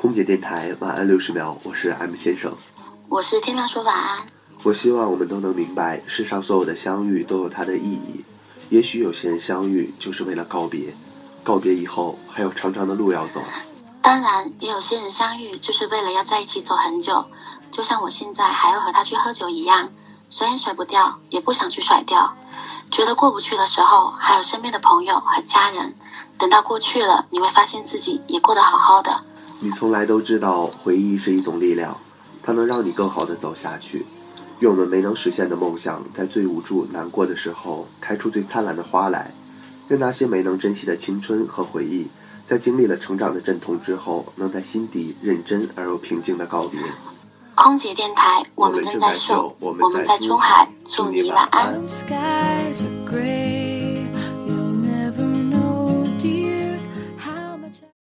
空姐电台晚安六十秒，我是 M 先生，我是天亮说晚安。我希望我们都能明白，世上所有的相遇都有它的意义。也许有些人相遇就是为了告别，告别以后还有长长的路要走。当然，也有些人相遇就是为了要在一起走很久，就像我现在还要和他去喝酒一样，甩也甩不掉，也不想去甩掉。觉得过不去的时候，还有身边的朋友和家人。等到过去了，你会发现自己也过得好好的。你从来都知道，回忆是一种力量，它能让你更好的走下去。愿我们没能实现的梦想，在最无助、难过的时候，开出最灿烂的花来。愿那些没能珍惜的青春和回忆，在经历了成长的阵痛之后，能在心底认真而又平静的告别。空姐电台，我们正在秀，我们在珠海，祝你晚安。